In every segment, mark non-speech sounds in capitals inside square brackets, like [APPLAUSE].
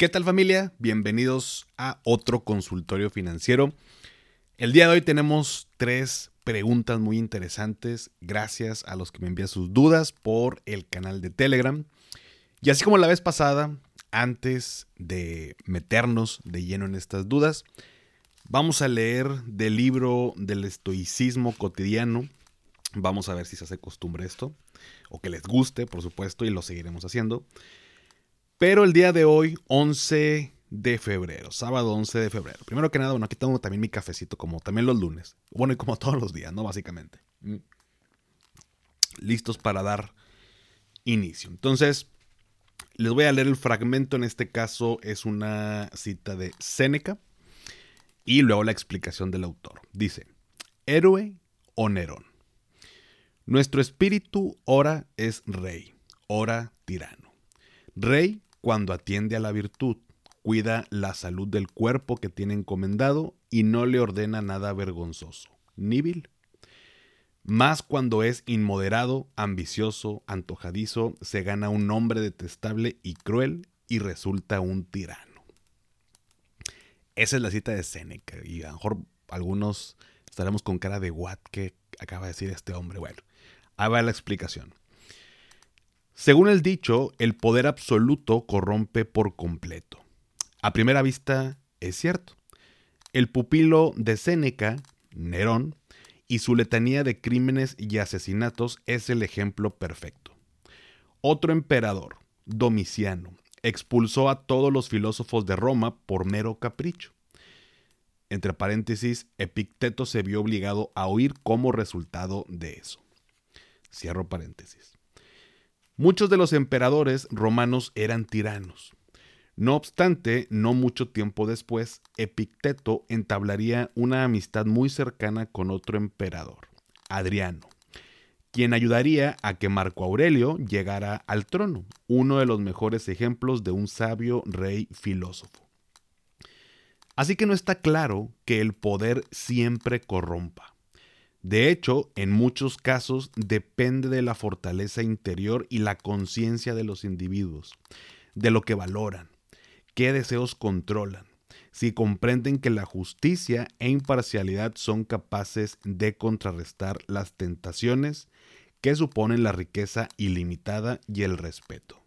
¿Qué tal familia? Bienvenidos a otro consultorio financiero. El día de hoy tenemos tres preguntas muy interesantes. Gracias a los que me envían sus dudas por el canal de Telegram. Y así como la vez pasada, antes de meternos de lleno en estas dudas, vamos a leer del libro del estoicismo cotidiano. Vamos a ver si se hace costumbre esto, o que les guste, por supuesto, y lo seguiremos haciendo. Pero el día de hoy, 11 de febrero, sábado 11 de febrero. Primero que nada, bueno, aquí tengo también mi cafecito, como también los lunes. Bueno, y como [LAUGHS] todos los días, ¿no? Básicamente. Mm. Listos para dar inicio. Entonces, les voy a leer el fragmento. En este caso es una cita de Séneca. Y luego la explicación del autor. Dice, héroe o Nerón. Nuestro espíritu ora es rey, ora tirano. Rey cuando atiende a la virtud, cuida la salud del cuerpo que tiene encomendado y no le ordena nada vergonzoso, ni vil. Más cuando es inmoderado, ambicioso, antojadizo, se gana un hombre detestable y cruel y resulta un tirano. Esa es la cita de Séneca y a lo mejor algunos estaremos con cara de what que acaba de decir este hombre. Bueno, ahí va la explicación. Según el dicho, el poder absoluto corrompe por completo. A primera vista, es cierto. El pupilo de Séneca, Nerón, y su letanía de crímenes y asesinatos es el ejemplo perfecto. Otro emperador, Domiciano, expulsó a todos los filósofos de Roma por mero capricho. Entre paréntesis, Epicteto se vio obligado a huir como resultado de eso. Cierro paréntesis. Muchos de los emperadores romanos eran tiranos. No obstante, no mucho tiempo después, Epicteto entablaría una amistad muy cercana con otro emperador, Adriano, quien ayudaría a que Marco Aurelio llegara al trono, uno de los mejores ejemplos de un sabio rey filósofo. Así que no está claro que el poder siempre corrompa. De hecho, en muchos casos depende de la fortaleza interior y la conciencia de los individuos, de lo que valoran, qué deseos controlan, si comprenden que la justicia e imparcialidad son capaces de contrarrestar las tentaciones que suponen la riqueza ilimitada y el respeto.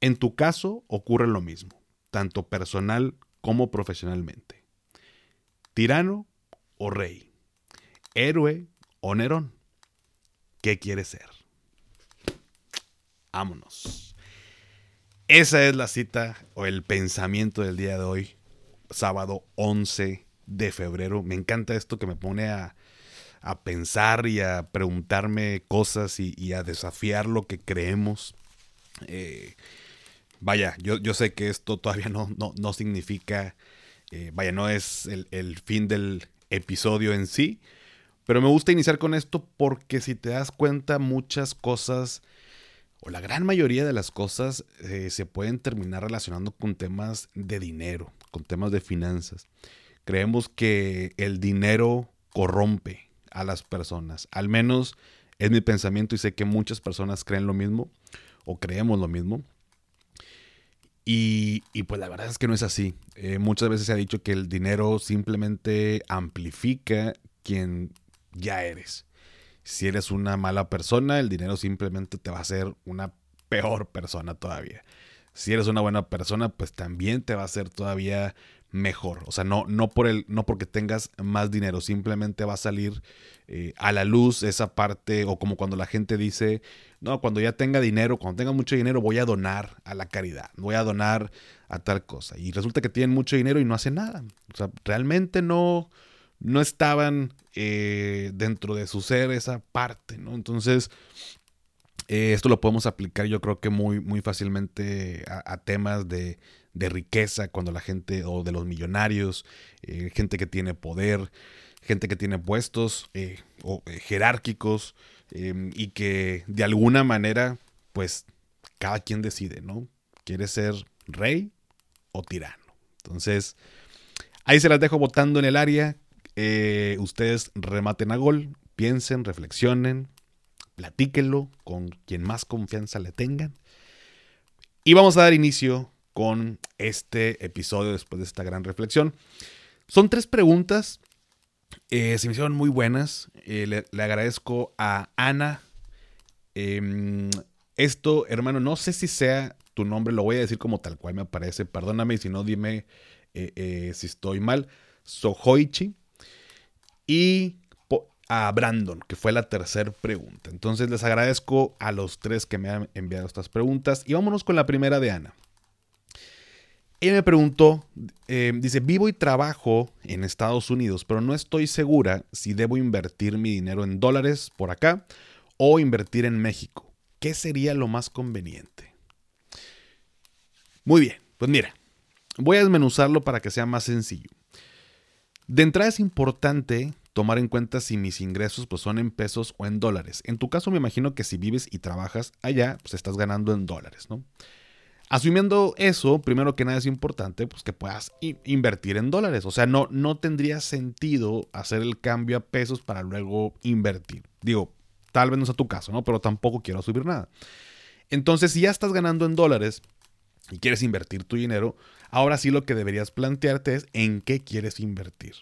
En tu caso ocurre lo mismo, tanto personal como profesionalmente. Tirano o rey héroe o Nerón. ¿Qué quiere ser? Vámonos. Esa es la cita o el pensamiento del día de hoy, sábado 11 de febrero. Me encanta esto que me pone a, pensar y a preguntarme cosas y, a desafiar lo que creemos. Eh, vaya, yo, yo, sé que esto todavía no, no, significa, eh, vaya, no es el, el fin del episodio en sí, pero me gusta iniciar con esto porque si te das cuenta muchas cosas, o la gran mayoría de las cosas, eh, se pueden terminar relacionando con temas de dinero, con temas de finanzas. Creemos que el dinero corrompe a las personas. Al menos es mi pensamiento y sé que muchas personas creen lo mismo o creemos lo mismo. Y, pues la verdad es que no es así. Eh, muchas veces se ha dicho que el dinero simplemente amplifica quien ya eres. Si eres una mala persona, el dinero simplemente te va a hacer una peor persona todavía. Si eres una buena persona, pues también te va a hacer todavía mejor. O sea, no, no, por el, no porque tengas más dinero, simplemente va a salir eh, a la luz esa parte, o como cuando la gente dice, no, cuando ya tenga dinero, cuando tenga mucho dinero, voy a donar a la caridad, voy a donar a tal cosa. Y resulta que tienen mucho dinero y no hacen nada. O sea, realmente no, no estaban eh, dentro de su ser esa parte, ¿no? Entonces, eh, esto lo podemos aplicar yo creo que muy, muy fácilmente a, temas de, riqueza, cuando la gente, o de los millonarios, eh, gente que tiene poder, gente que tiene puestos o, jerárquicos y que de alguna manera, pues, cada quien decide, ¿no? ¿Quiere ser rey o tirano? Entonces, ahí se las dejo votando en el área. Eh, ustedes rematen a gol, piensen, reflexionen, platíquenlo con quien más confianza le tengan. Y vamos a dar inicio con este episodio después de esta gran reflexión. Son tres preguntas, eh, se me hicieron muy buenas. Eh, le, agradezco a Ana. Em, esto, hermano, no sé si sea tu nombre, lo voy a decir como tal cual me aparece. Perdóname si no, dime si estoy mal. Sohoichi. Y a Brandon, que fue la tercera pregunta. Entonces les agradezco a los tres que me han enviado estas preguntas. Y vámonos con la primera de Ana. Ella me preguntó, eh, dice, vivo y trabajo en Estados Unidos, pero no estoy segura si debo invertir mi dinero en dólares por acá o invertir en México. ¿Qué sería lo más conveniente? Muy bien, pues mira, voy a desmenuzarlo para que sea más sencillo. De entrada es importante tomar en cuenta si mis ingresos pues, son en pesos o en dólares. En tu caso me imagino que si vives y trabajas allá, pues estás ganando en dólares, ¿no? Asumiendo eso, primero que nada es importante pues, que puedas invertir en dólares. O sea, no, no tendría sentido hacer el cambio a pesos para luego invertir. Digo, tal vez no sea tu caso, ¿no? Pero tampoco quiero subir nada. Entonces, si ya estás ganando en dólares y quieres invertir tu dinero, ahora sí lo que deberías plantearte es en qué quieres invertir.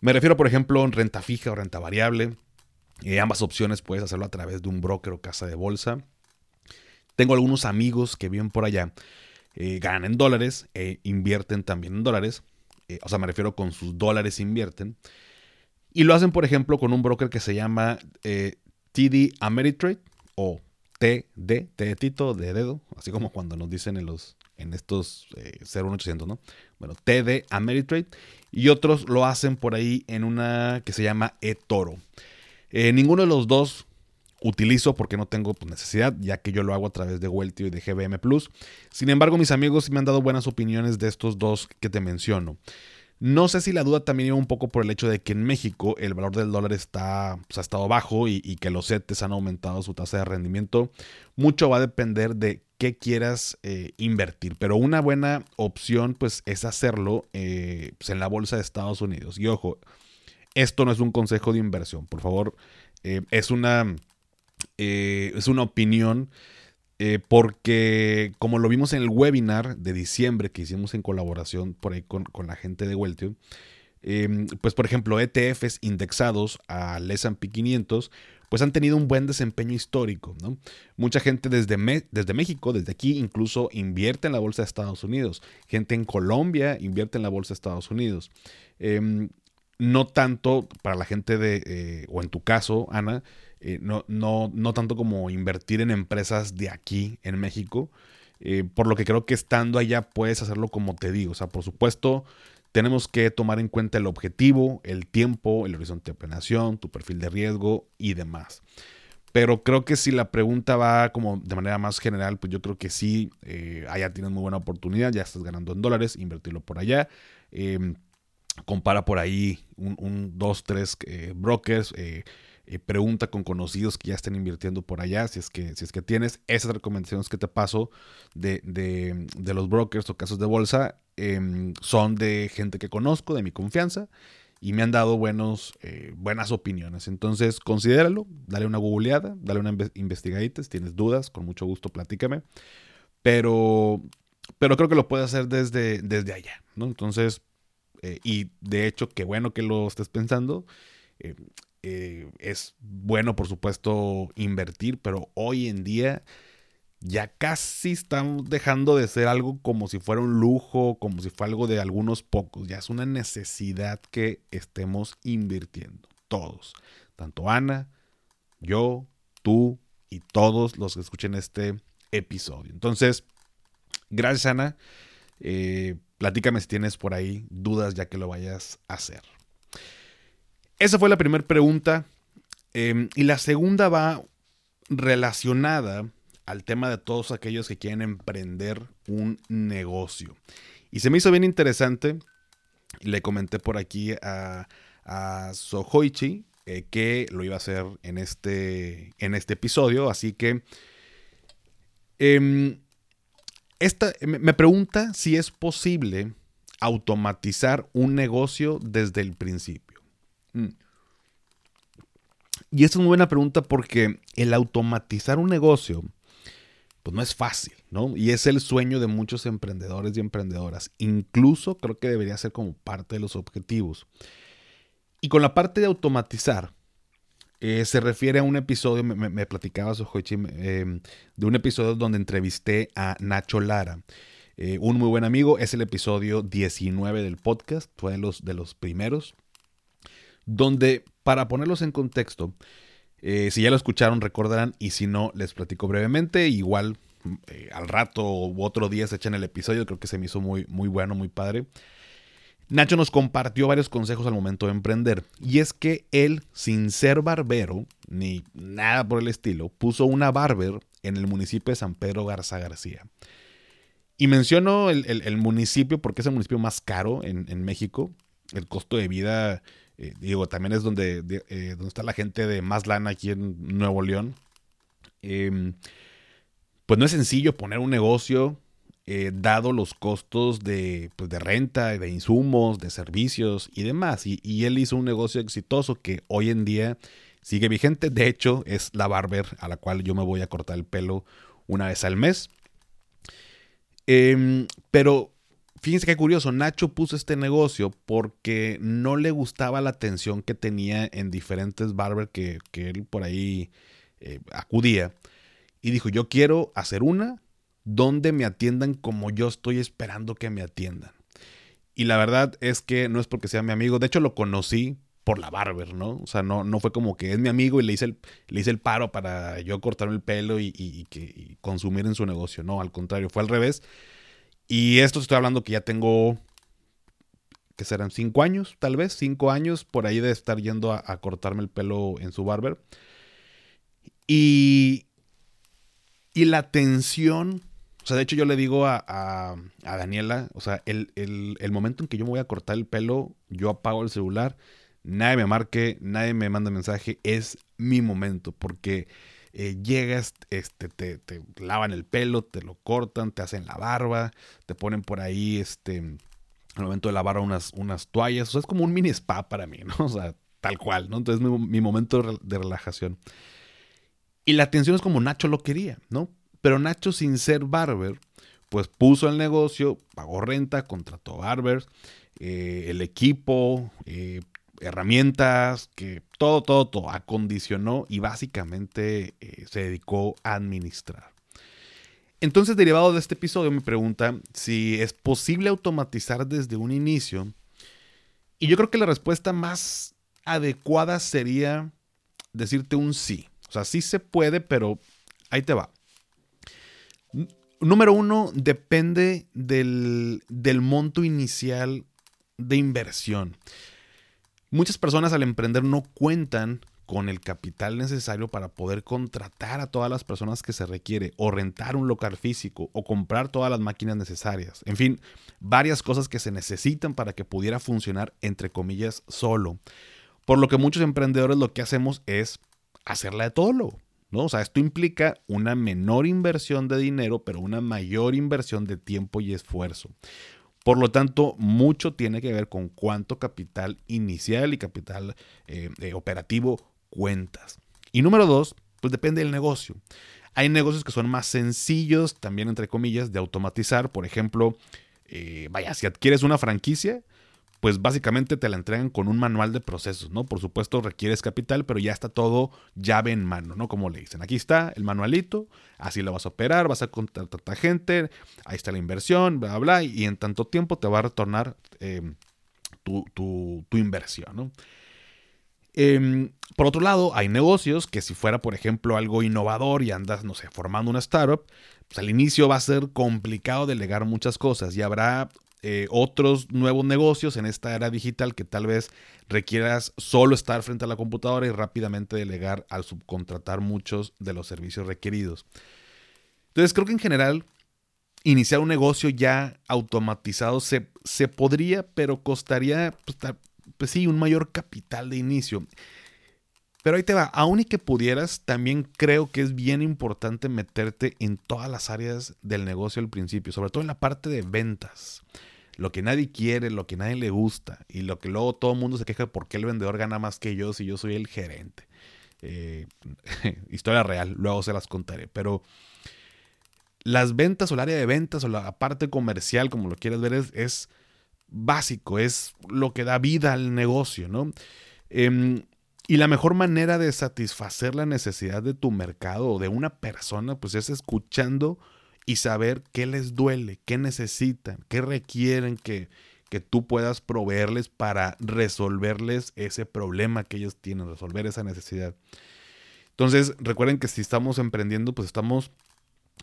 Me refiero, por ejemplo, en renta fija o renta variable. Eh, ambas opciones puedes hacerlo a través de un broker o casa de bolsa. Tengo algunos amigos que viven por allá, eh, ganan en dólares, e invierten también en dólares. O sea, me refiero con sus dólares invierten. Y lo hacen, por ejemplo, con un broker que se llama TD Ameritrade o TD, T de Tito, de dedo, así como cuando nos dicen en los en estos 01800, ¿no? Bueno, TD Ameritrade y otros lo hacen por ahí en una que se llama eToro. Eh, ninguno de los dos utilizo porque no tengo pues, necesidad, ya que yo lo hago a través de Weltio y de GBM Plus. Sin embargo, mis amigos me han dado buenas opiniones de estos dos que te menciono. No sé si la duda también iba un poco por el hecho de que en México el valor del dólar está, pues, ha estado bajo y, que los CETES han aumentado su tasa de rendimiento. Mucho va a depender de qué quieras eh, invertir. Pero una buena opción pues es hacerlo eh, pues, en la bolsa de Estados Unidos. Y ojo, esto no es un consejo de inversión, por favor. Eh, es, una, es una opinión porque como lo vimos en el webinar de diciembre que hicimos en colaboración por ahí con, la gente de Weltio, pues por ejemplo ETFs indexados al S&P 500 pues han tenido un buen desempeño histórico. ¿no? Mucha gente desde, desde México, desde aquí, incluso invierte en la bolsa de Estados Unidos. Gente en Colombia invierte en la bolsa de Estados Unidos. Em, no tanto para la gente de, eh, o en tu caso, Ana, eh, no, no, no tanto como invertir en empresas de aquí, en México. Eh, por lo que creo que estando allá puedes hacerlo como te digo. O sea, por supuesto, tenemos que tomar en cuenta el objetivo, el tiempo, el horizonte de operación, tu perfil de riesgo y demás. Pero creo que si la pregunta va como de manera más general, pues yo creo que sí, allá tienes muy buena oportunidad, ya estás ganando en dólares, invertirlo por allá. Em, compara por ahí un, dos, tres eh, brokers. Eh, pregunta con conocidos que ya estén invirtiendo por allá, si es que, si es que tienes esas recomendaciones que te paso de, de los brokers o casos de bolsa, Em, son de gente que conozco, de mi confianza, y me han dado buenos, eh, buenas opiniones. Entonces, considéralo, dale una googleada, dale una investigadita. Si tienes dudas, con mucho gusto platícame. Pero, pero creo que lo puedes hacer desde, desde allá, ¿no? Entonces, eh, y de hecho, qué bueno que lo estés pensando. Eh, es bueno, por supuesto, invertir, pero hoy en día ya casi están dejando de ser algo como si fuera un lujo, como si fuera algo de algunos pocos. Ya es una necesidad que estemos invirtiendo, todos. Tanto Ana, yo, tú y todos los que escuchen este episodio. Entonces, gracias Ana. Eh, platícame si tienes por ahí dudas ya que lo vayas a hacer. Esa fue la primera pregunta. Em, y la segunda va relacionada al tema de todos aquellos que quieren emprender un negocio. Y se me hizo bien interesante, le comenté por aquí a, a Sohoichi eh, que lo iba a hacer en este, en este episodio, así que em, esta, me pregunta si es posible automatizar un negocio desde el principio. Mm. Y esta es una buena pregunta porque el automatizar un negocio pues no es fácil, ¿no? Y es el sueño de muchos emprendedores y emprendedoras. Incluso creo que debería ser como parte de los objetivos. Y con la parte de automatizar, eh, se refiere a un episodio, me, me platicaba Sojoichi, eh, de un episodio donde entrevisté a Nacho Lara. Eh, un muy buen amigo, es el episodio 19 del podcast, fue de los, de los primeros, donde, para ponerlos en contexto, eh, si ya lo escucharon, recordarán, y si no, les platico brevemente. Igual al rato u otro día se echan el episodio, creo que se me hizo muy, muy bueno, muy padre. Nacho nos compartió varios consejos al momento de emprender. Y es que él, sin ser barbero, ni nada por el estilo, puso una barber en el municipio de San Pedro Garza García. Y menciono el, municipio porque es el municipio más caro en, México. El costo de vida eh, digo, también es donde, eh, donde está la gente de más lana aquí en Nuevo León. Em, pues no es sencillo poner un negocio eh, dado los costos de, pues de, renta, de insumos, de servicios y demás. Y, él hizo un negocio exitoso que hoy en día sigue vigente. De hecho, es la barber a la cual yo me voy a cortar el pelo una vez al mes. Em, pero Fíjense qué curioso, Nacho puso este negocio porque no le gustaba la atención que tenía en diferentes barbers que, él por ahí eh, acudía. Y dijo, yo quiero hacer una donde me atiendan como yo estoy esperando que me atiendan. Y la verdad es que no es porque sea mi amigo, de hecho lo conocí por la barber, ¿no? O sea, no, no fue como que es mi amigo y le hice el, le hice el paro para yo cortarme el pelo y, que, consumir en su negocio. No, al contrario, fue al revés. Y esto estoy hablando que ya tengo, que serán cinco años, tal vez, cinco años por ahí de estar yendo a, cortarme el pelo en su barber. Y, y la tensión, o sea, de hecho yo le digo a, a, Daniela, o sea, el, el, el, momento en que yo me voy a cortar el pelo, yo apago el celular, nadie me marque, nadie me manda mensaje, es mi momento, porque eh, llegas, este, te, te, lavan el pelo, te lo cortan, te hacen la barba, te ponen por ahí, este, al momento de lavar unas, unas toallas, o sea, es como un mini spa para mí, ¿no? [LAUGHS] O sea, tal cual, ¿no? Entonces mi, mi momento de relajación. Y la atención es como Nacho lo quería, ¿no? Pero Nacho sin ser barber, pues puso el negocio, pagó renta, contrató barbers, eh, el equipo, eh, herramientas, que todo, todo, todo acondicionó y básicamente eh, se dedicó a administrar. Entonces, derivado de este episodio, me pregunta si es posible automatizar desde un inicio. Y yo creo que la respuesta más adecuada sería decirte un sí. O sea, sí se puede, pero ahí te va. Número uno, depende del, del monto inicial de inversión. Muchas personas al emprender no cuentan con el capital necesario para poder contratar a todas las personas que se requiere, o rentar un local físico, o comprar todas las máquinas necesarias. En fin, varias cosas que se necesitan para que pudiera funcionar, entre comillas, solo. Por lo que muchos emprendedores lo que hacemos es hacerla de todo lo. ¿No? O sea, esto implica una menor inversión de dinero, pero una mayor inversión de tiempo y esfuerzo. Por lo tanto, mucho tiene que ver con cuánto capital inicial y capital eh, eh, operativo cuentas. Y número dos, pues depende del negocio. Hay negocios que son más sencillos, también entre comillas, de automatizar. Por ejemplo, eh, vaya, si adquieres una franquicia, pues básicamente te la entregan con un manual de procesos, ¿no? Por supuesto requieres capital, pero ya está todo llave en mano, ¿no? Como le dicen, aquí está el manualito, así lo vas a operar, vas a contratar gente, ahí está la inversión, bla, bla, y en tanto tiempo te va a retornar em, tu, inversión, ¿no? Em, por otro lado, hay negocios que si fuera, por ejemplo, algo innovador y andas, no sé, formando una startup, pues al inicio va a ser complicado delegar muchas cosas y habrá eh, otros nuevos negocios en esta era digital que tal vez requieras solo estar frente a la computadora y rápidamente delegar al subcontratar muchos de los servicios requeridos. Entonces creo que en general iniciar un negocio ya automatizado se, se podría, pero costaría, pues, pues sí, un mayor capital de inicio. Pero ahí te va, aún y que pudieras, también creo que es bien importante meterte en todas las áreas del negocio al principio, sobre todo en la parte de ventas lo que nadie quiere, lo que nadie le gusta y lo que luego todo el mundo se queja porque el vendedor gana más que yo si yo soy el gerente. Eh, [LAUGHS] historia real, luego se las contaré. Pero las ventas o el área de ventas o la parte comercial, como lo quieras ver, es, básico, es lo que da vida al negocio, ¿no? Em, y la mejor manera de satisfacer la necesidad de tu mercado o de una persona, pues es escuchando y saber qué les duele, qué necesitan, qué requieren que, que tú puedas proveerles para resolverles ese problema que ellos tienen, resolver esa necesidad. Entonces, recuerden que si estamos emprendiendo, pues estamos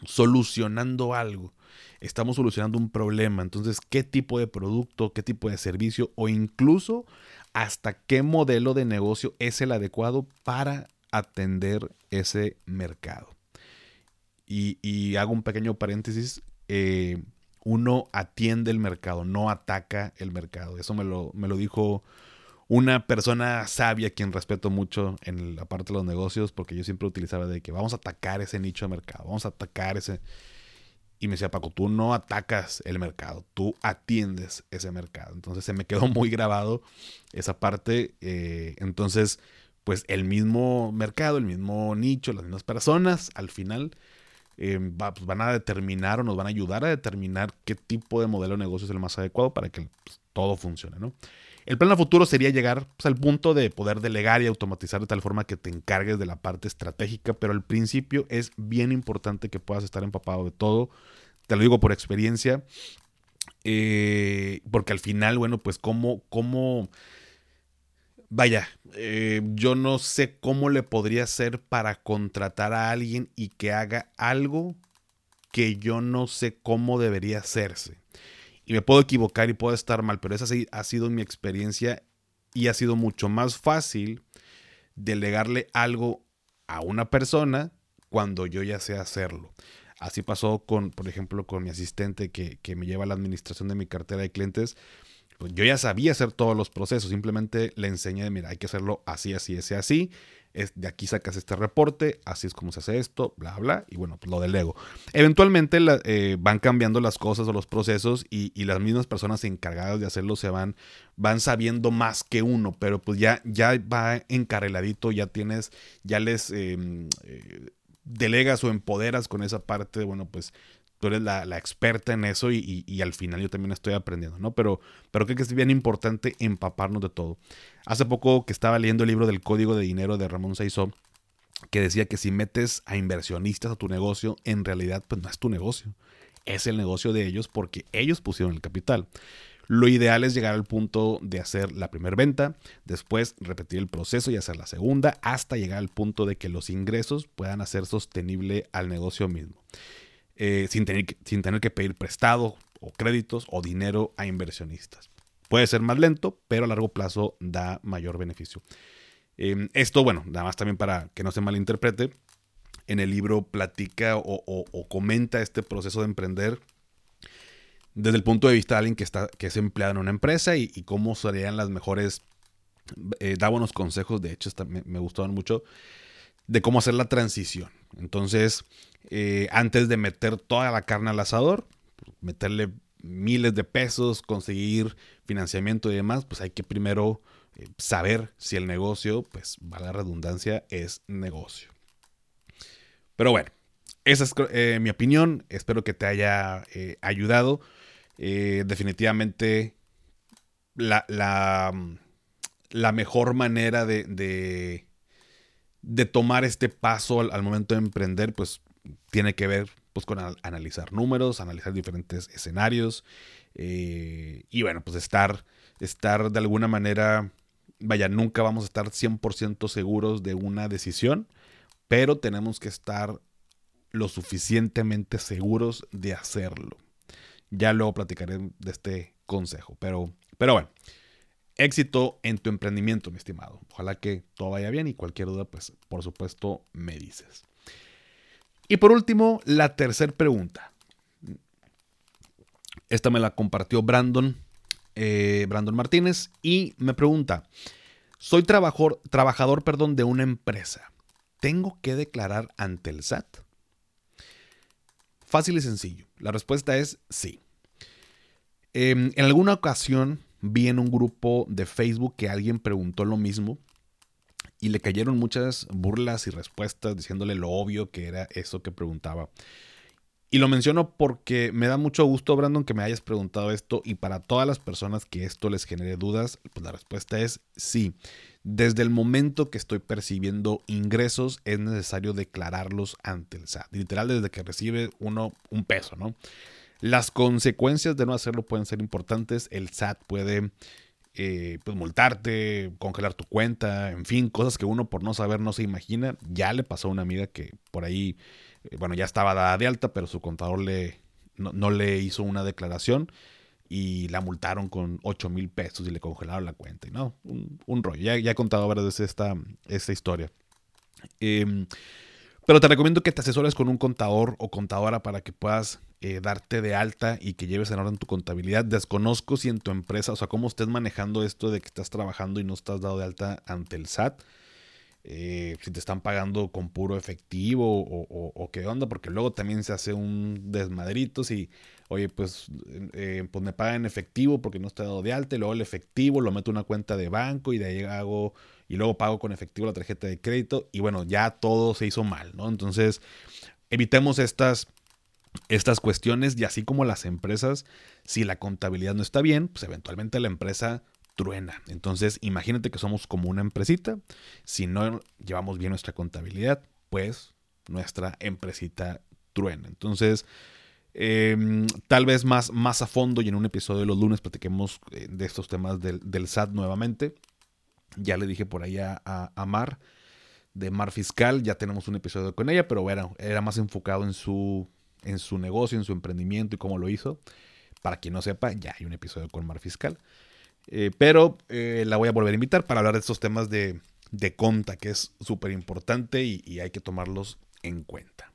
solucionando algo. Estamos solucionando un problema. Entonces, ¿qué tipo de producto, qué tipo de servicio o incluso hasta qué modelo de negocio es el adecuado para atender ese mercado? Y, hago un pequeño paréntesis. Eh, uno atiende el mercado, no ataca el mercado. Eso me lo, me lo dijo una persona sabia, quien respeto mucho en la parte de los negocios, porque yo siempre utilizaba de que vamos a atacar ese nicho de mercado, vamos a atacar ese... Y me decía, Paco, tú no atacas el mercado, tú atiendes ese mercado. Entonces se me quedó [LAUGHS] muy grabado esa parte. Eh, entonces, pues el mismo mercado, el mismo nicho, las mismas personas, al final eh, pues, van a determinar o nos van a ayudar a determinar qué tipo de modelo de negocio es el más adecuado para que pues, todo funcione, ¿no? El plan a futuro sería llegar pues, al punto de poder delegar y automatizar de tal forma que te encargues de la parte estratégica, pero al principio es bien importante que puedas estar empapado de todo. Te lo digo por experiencia, eh, porque al final, bueno, pues cómo, cómo, vaya, eh, yo no sé cómo le podría hacer para contratar a alguien y que haga algo que yo no sé cómo debería hacerse y me puedo equivocar y puedo estar mal, pero esa ha sido mi experiencia y ha sido mucho más fácil delegarle algo a una persona cuando yo ya sé hacerlo. Así pasó con, por ejemplo, con mi asistente que, que me lleva a la administración de mi cartera de clientes. Pues yo ya sabía hacer todos los procesos, simplemente le enseñé, mira, hay que hacerlo así, así, así, así es de aquí sacas este reporte, así es como se hace esto, bla, bla, y bueno, pues lo delego. Eventualmente eh, van cambiando las cosas o los procesos y, las mismas personas encargadas de hacerlo se van, van sabiendo más que uno, pero pues ya, ya va encarreladito, ya tienes, ya les em, eh, delegas o empoderas con esa parte, bueno, pues tú eres la, experta en eso y, al final yo también estoy aprendiendo, ¿no? Pero, pero creo que es bien importante empaparnos de todo. Hace poco que estaba leyendo el libro del Código de Dinero de Ramón Saizó, que decía que si metes a inversionistas a tu negocio, en realidad pues no es tu negocio, es el negocio de ellos porque ellos pusieron el capital. Lo ideal es llegar al punto de hacer la primera venta, después repetir el proceso y hacer la segunda, hasta llegar al punto de que los ingresos puedan hacer sostenible al negocio mismo. Eh, sin, tener, sin tener que pedir prestado o créditos o dinero a inversionistas. Puede ser más lento, pero a largo plazo da mayor beneficio. Em, esto, bueno, nada más también para que no se malinterprete, en el libro platica o, comenta este proceso de emprender desde el punto de vista de alguien que, está, que es empleado en una empresa y, cómo serían las mejores, eh, daba unos consejos, de hecho me, me gustaban mucho, de cómo hacer la transición. Entonces, eh, antes de meter toda la carne al asador, meterle miles de pesos, conseguir financiamiento y demás, pues hay que primero eh, saber si el negocio, pues va la redundancia, es negocio. Pero bueno, esa es eh, mi opinión, espero que te haya ayudado. definitivamente la, la, mejor manera de, de, tomar este paso al, al momento de emprender, pues tiene que ver pues, con analizar números, analizar diferentes escenarios eh, y bueno, pues estar, estar de alguna manera, vaya, nunca vamos a estar 100% seguros de una decisión, pero tenemos que estar lo suficientemente seguros de hacerlo. Ya luego platicaré de este consejo, pero, pero bueno, éxito en tu emprendimiento, mi estimado. Ojalá que todo vaya bien y cualquier duda, pues por supuesto me dices. Y por último, la tercera pregunta. Esta me la compartió Brandon, eh, Brandon Martínez y me pregunta, soy trabajador, trabajador perdón, de una empresa. ¿Tengo que declarar ante el SAT? Fácil y sencillo. La respuesta es sí. Em, en alguna ocasión vi en un grupo de Facebook que alguien preguntó lo mismo y le cayeron muchas burlas y respuestas diciéndole lo obvio que era eso que preguntaba. Y lo menciono porque me da mucho gusto, Brandon, que me hayas preguntado esto y para todas las personas que esto les genere dudas, pues la respuesta es sí. Desde el momento que estoy percibiendo ingresos es necesario declararlos ante el SAT. Literal, desde que recibe uno un peso, ¿no? Las consecuencias de no hacerlo pueden ser importantes. El SAT puede eh, pues multarte, congelar tu cuenta, en fin, cosas que uno por no saber no se imagina. Ya le pasó a una amiga que por ahí eh, bueno, ya estaba dada de alta, pero su contador le, no, le hizo una declaración y la multaron con 8 mil pesos y le congelaron la cuenta. Y no, un, rollo. Ya, ya, he contado varias veces esta, esta historia. Em, pero te recomiendo que te asesores con un contador o contadora para que puedas eh, darte de alta y que lleves en orden tu contabilidad. Desconozco si en tu empresa, o sea, cómo estés manejando esto de que estás trabajando y no estás dado de alta ante el SAT. Eh, si te están pagando con puro efectivo o, qué onda, porque luego también se hace un desmadrito si, oye, pues, eh, pues me pagan en efectivo porque no está dado de alta, y luego el efectivo lo meto en una cuenta de banco y de ahí hago, y luego pago con efectivo la tarjeta de crédito, y bueno, ya todo se hizo mal, ¿no? Entonces, evitemos estas estas cuestiones y así como las empresas, si la contabilidad no está bien, pues eventualmente la empresa truena. Entonces, imagínate que somos como una empresita. Si no llevamos bien nuestra contabilidad, pues nuestra empresita truena. Entonces, em, tal vez más, más a fondo y en un episodio de los lunes platiquemos eh, de estos temas del, SAT nuevamente. Ya le dije por ahí a, Mar de Mar Fiscal, ya tenemos un episodio con ella, pero bueno, era más enfocado en su, en su negocio, en su emprendimiento y cómo lo hizo. Para quien no sepa, ya hay un episodio con Mar Fiscal. Eh, pero eh, la voy a volver a invitar para hablar de estos temas de, conta, que es súper importante y, hay que tomarlos en cuenta.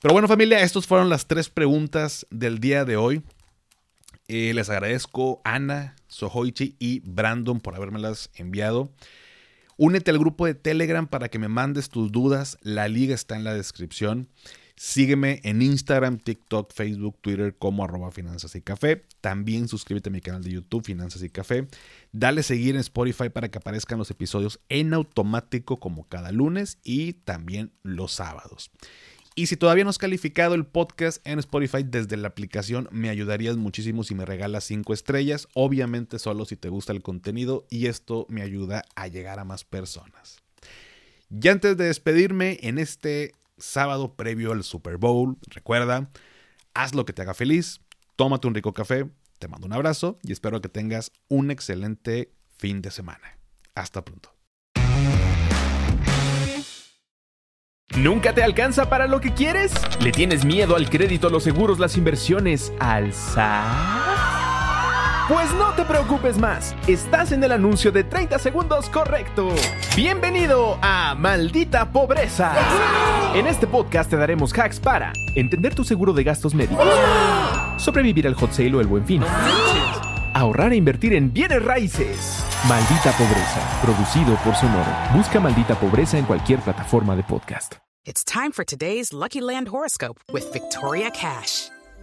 Pero bueno familia, estas fueron las tres preguntas del día de hoy. Eh, les agradezco Ana, Sohoichi y Brandon por habérmelas enviado. Únete al grupo de Telegram para que me mandes tus dudas. La liga está en la descripción. Sígueme en Instagram, TikTok, Facebook, Twitter como arroba finanzas y café. También suscríbete a mi canal de YouTube, Finanzas y Café. Dale seguir en Spotify para que aparezcan los episodios en automático como cada lunes y también los sábados. Y si todavía no has calificado el podcast en Spotify desde la aplicación, me ayudarías muchísimo si me regalas 5 estrellas. Obviamente solo si te gusta el contenido y esto me ayuda a llegar a más personas. Y antes de despedirme en este sábado previo al Super Bowl. Recuerda, haz lo que te haga feliz, tómate un rico café, te mando un abrazo y espero que tengas un excelente fin de semana. Hasta pronto. ¿Nunca te alcanza para lo que quieres? ¿Le tienes miedo al crédito, los seguros, las inversiones, al pues no te preocupes más, estás en el anuncio de 30 segundos correcto. Bienvenido a Maldita Pobreza. En este podcast te daremos hacks para entender tu seguro de gastos médicos, sobrevivir al hot sale o el buen fin, ahorrar e invertir en bienes raíces. Maldita Pobreza, producido por Sonoro. Busca Maldita Pobreza en cualquier plataforma de podcast. It's time for today's Lucky Land horoscope with Victoria Cash.